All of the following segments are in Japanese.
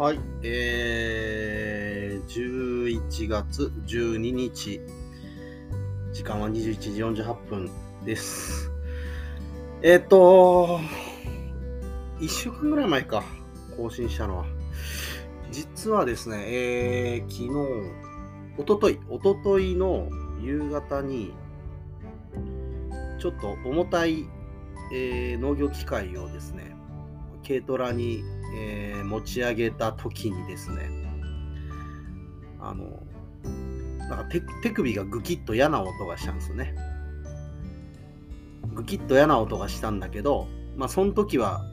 はい、えー、11月12日、時間は21時48分です。えっ、と、1週間ぐらい前か、更新したのは。実はですね、えー、昨日、おととい、おとといの夕方に、ちょっと重たい、えー農業機械をですね、軽トラに、えー持ち上げた時にですね、あの、なんか手首がグキッと嫌な音がしたんですよね。グキッと嫌な音がしたんだけど、まあその時は、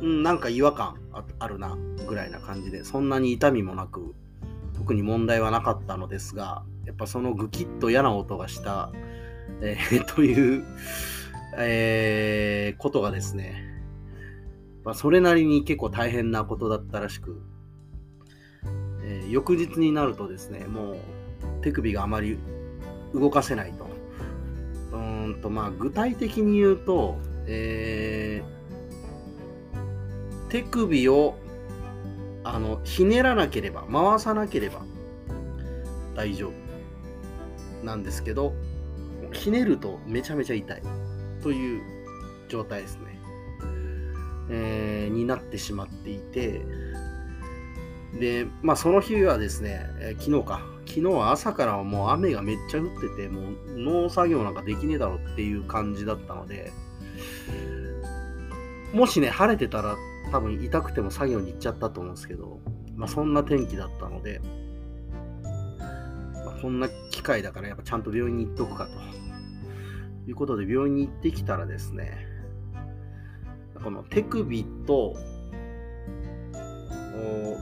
うん、なんか違和感あるなぐらいな感じで、そんなに痛みもなく、特に問題はなかったのですが、やっぱそのグキッと嫌な音がした、えーという、えーことがですね、まあ、それなりに結構大変なことだったらしく、えー翌日になるとですね、もう手首があまり動かせないと。うんと、まあ、具体的に言うと、えー手首をあのひねらなければ、回さなければ大丈夫なんですけど、ひねるとめちゃめちゃ痛いという状態ですね。えーになってしまっていて、で、まあその日はですね、えー昨日か、昨日は朝からもう雨がめっちゃ降ってて、もう農作業なんかできねえだろっていう感じだったので、もしね、晴れてたら多分痛くても作業に行っちゃったと思うんですけど、まあそんな天気だったので、まあこんな機会だからやっぱちゃんと病院に行っとくかと。いうことで病院に行ってきたらですね、この手首と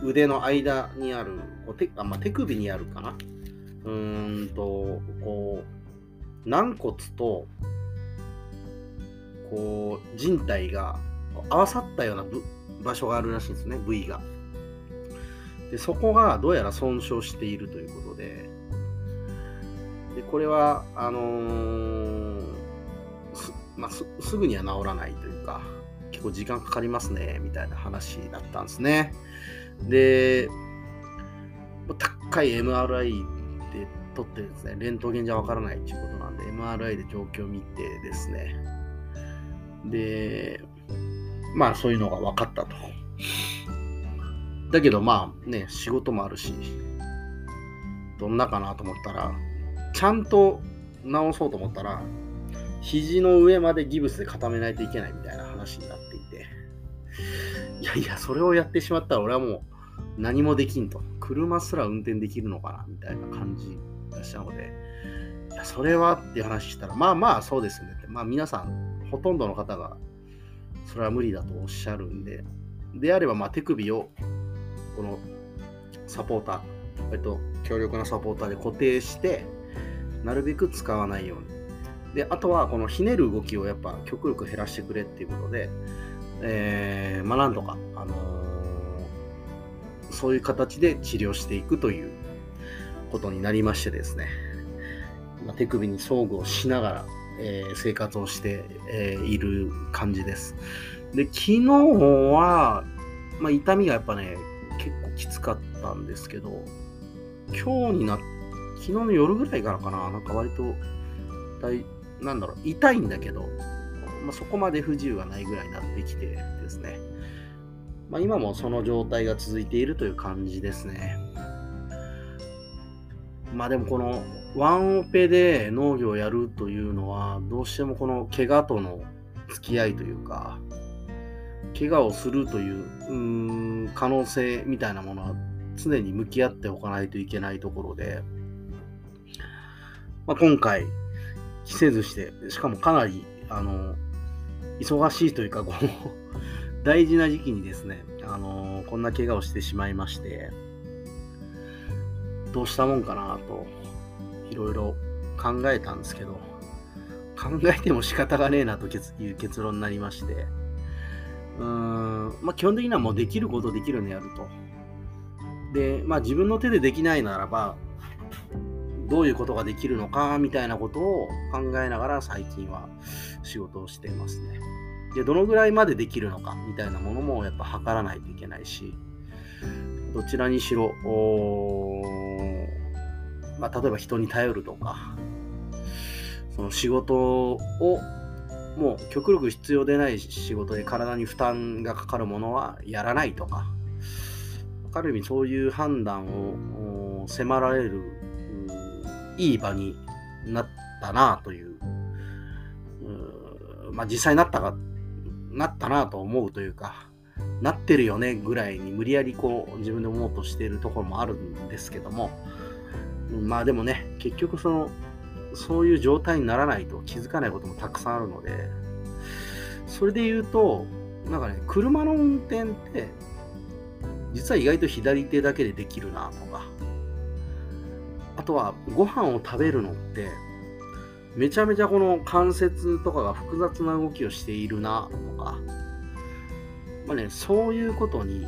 腕の間にある、こう手あまあ、手首にあるかな？うーんと、こう、軟骨と、こう、人体が合わさったような場所があるらしいんですね、部位が。で、そこがどうやら損傷しているということで、で、これは、あのーすまあ、すぐには治らないというか、結構時間かかりますね、みたいな話だったんですね。で、高い MRI で撮ってですね、レントゲンじゃわからないっていうことなんで、MRI で状況を見てですね、で、まあそういうのが分かったと。だけどまあね、仕事もあるし、どんなかなと思ったら、ちゃんと治そうと思ったら、肘の上までギブスで固めないといけないみたいな話になっていて、いやいや、それをやってしまったら俺はもう何もできんと。車すら運転できるのかなみたいな感じがしたので、いや、それはって話したら、まあまあそうですねって。まあ皆さん、ほとんどの方がそれは無理だとおっしゃるんで、であればまあ手首をこのサポーター、えっと、強力なサポーターで固定して、なるべく使わないように。で、あとはこのひねる動きをやっぱ極力減らしてくれっていうことで、えーまあなんとか、あのーそういう形で治療していくということになりましてですね、まあ、手首に装具をしながら、えー生活をして、えーいる感じです。で、昨日は、まあ、痛みがやっぱね、結構きつかったんですけど、今日になっ昨日の夜ぐらいからかな、なんか割と、大なんだろう、痛いんだけど、まあ、そこまで不自由がないぐらいになってきてですね、まあ、今もその状態が続いているという感じですね。まあでもこのワンオペで農業をやるというのはどうしてもこの怪我との付き合いというか怪我をするといううん可能性みたいなものは常に向き合っておかないといけないところで、まあ、今回着せずしてしかもかなりあの忙しいというかこう 大事な時期にですね、あのこんな怪我をしてしまいまして、どうしたもんかなと、いろいろ考えたんですけど、考えても仕方がねえなという結論になりまして、うーん、まあ基本的にはもうできることできるのやると。で、まあ自分の手でできないならば、どういうことができるのかみたいなことを考えながら最近は仕事をしていますね。で、どのぐらいまでできるのかみたいなものもやっぱ測らないといけないし、どちらにしろ、まあ、例えば人に頼るとか、その仕事をもう極力必要でない仕事で体に負担がかかるものはやらないとか、ある意味そういう判断を迫られるいい場になったなという、うまあ実際なったか、なったなと思うというか、なってるよねぐらいに無理やりこう自分で思うとしているところもあるんですけども、まあでもね、結局その、そういう状態にならないと気づかないこともたくさんあるので、それで言うと、なんかね、車の運転って、実は意外と左手だけでできるなとか、あとはご飯を食べるのって、めちゃめちゃこの関節とかが複雑な動きをしているなとか、まあね、そういうことに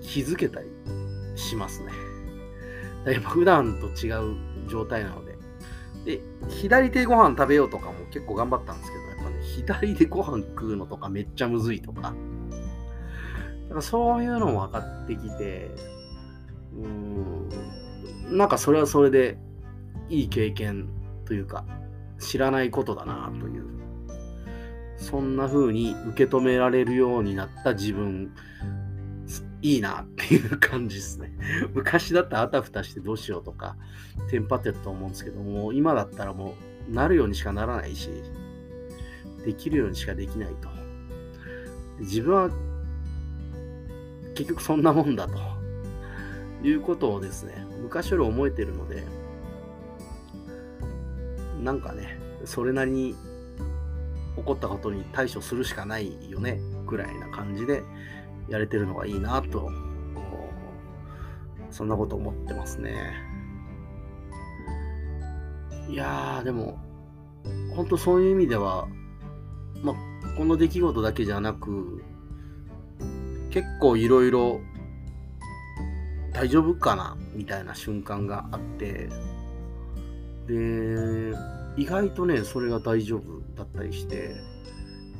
気づけたりしますね。やっぱ普段と違う状態なので。で、左手ご飯食べようとかも結構頑張ったんですけど、やっぱね、左でご飯食うのとかめっちゃむずいとか。だからそういうのも分かってきて、うーん、なんかそれはそれでいい経験というか、知らないことだなという、そんな風に受け止められるようになった自分、いいなっていう感じですね。昔だったらあたふたしてどうしようとか、テンパってたと思うんですけども、今だったらもう、なるようにしかならないし、できるようにしかできないと。自分は、結局そんなもんだと。いうことをですね、昔より思えてるので、なんかね、それなりに起こったことに対処するしかないよね、ぐらいな感じで、やれてるのがいいなと、そんなこと思ってますね。いやー、でも、本当そういう意味では、まあ、この出来事だけじゃなく、結構いろいろ大丈夫かなみたいな瞬間があって、で、意外とね、それが大丈夫だったりして、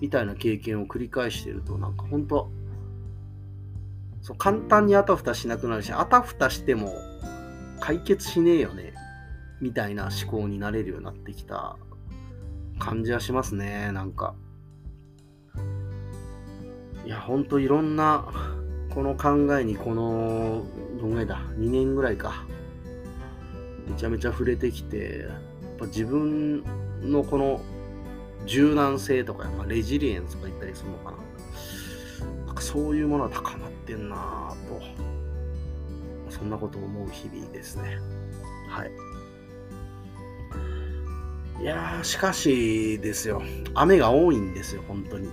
みたいな経験を繰り返してると、なんか本当そう簡単にあたふたしなくなるし、あたふたしても解決しねえよね、みたいな思考になれるようになってきた感じはしますね、なんか。いや、ほんといろんな、この考えにこの、どんぐらいだ、2年ぐらいか。めちゃめちゃ触れてきて、やっぱ自分のこの柔軟性とか、まあ、レジリエンスとか言ったりするのかな。なんかそういうものは高まってんなぁと、そんなことを思う日々ですね。はい。いやー、しかしですよ、雨が多いんですよ、本当に。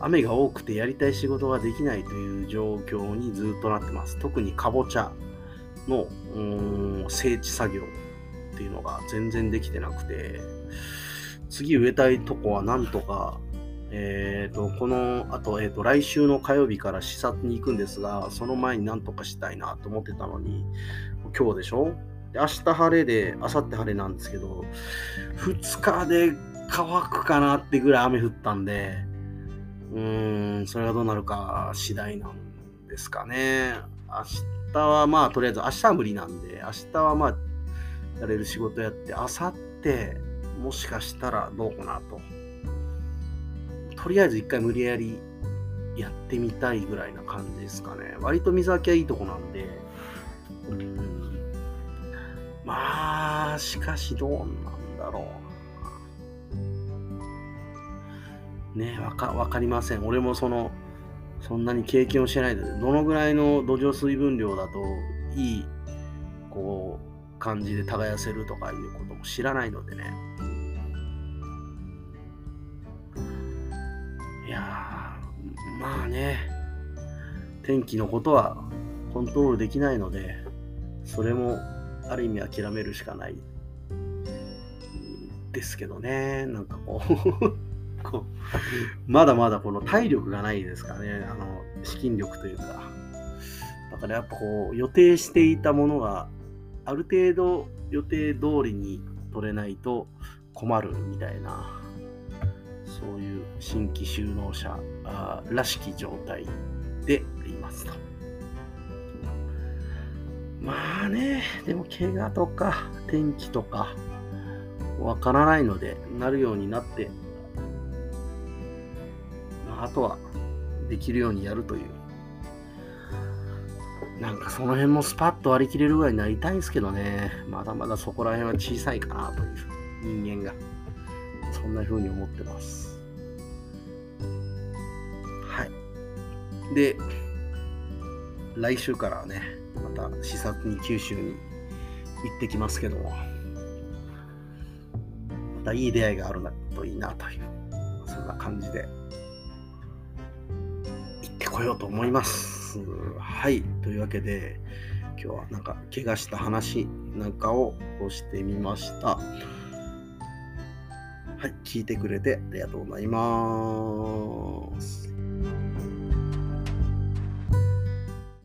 雨が多くてやりたい仕事ができないという状況にずっとなってます。特にかぼちゃの整地作業っていうのが全然できてなくて、次植えたいとこはなんとかえっ、ー、と、この、あと、えっ、ー、と、来週の火曜日から視察に行くんですが、その前になんとかしたいなと思ってたのに、今日でしょ？で明日晴れで、明後日晴れなんですけど、2日で乾くかなってぐらい雨降ったんで、うーん、それがどうなるか次第なんですかね。明日はまあ、とりあえず明日は無理なんで、明日はまあ、やれる仕事やって、明後日、もしかしたらどうかなと。とりあえず一回無理やりやってみたいぐらいな感じですかね。割と水はきはいいとこなんで、うん。まあ、しかしどうなんだろうねわか、わかりません。俺もその、そんなに経験をしてないので、どのぐらいの土壌水分量だといい、こう、感じで耕せるとかいうことも知らないのでね。いやまあね、天気のことはコントロールできないので、それもある意味諦めるしかないですけどね、なんかこうこ、まだまだこの体力がないですかね、あの、資金力というか。だからやっぱこう、予定していたものがある程度予定通りに取れないと困るみたいなそういう新規就農者らしき状態でいますと。まあね、でも怪我とか天気とかわからないので、なるようになって、あ、とはできるようにやるという。なんかその辺もスパッと割り切れるぐらいになりたいですけどね、まだまだそこら辺は小さいかなという人間が。そんな風に思ってます。はい。で、来週からね、また視察に九州に行ってきますけども、またいい出会いがあるなといいなという、そんな感じでこようと思います。はい。というわけで、今日はなんか怪我した話なんかをしてみました。はい、聞いてくれてありがとうございます。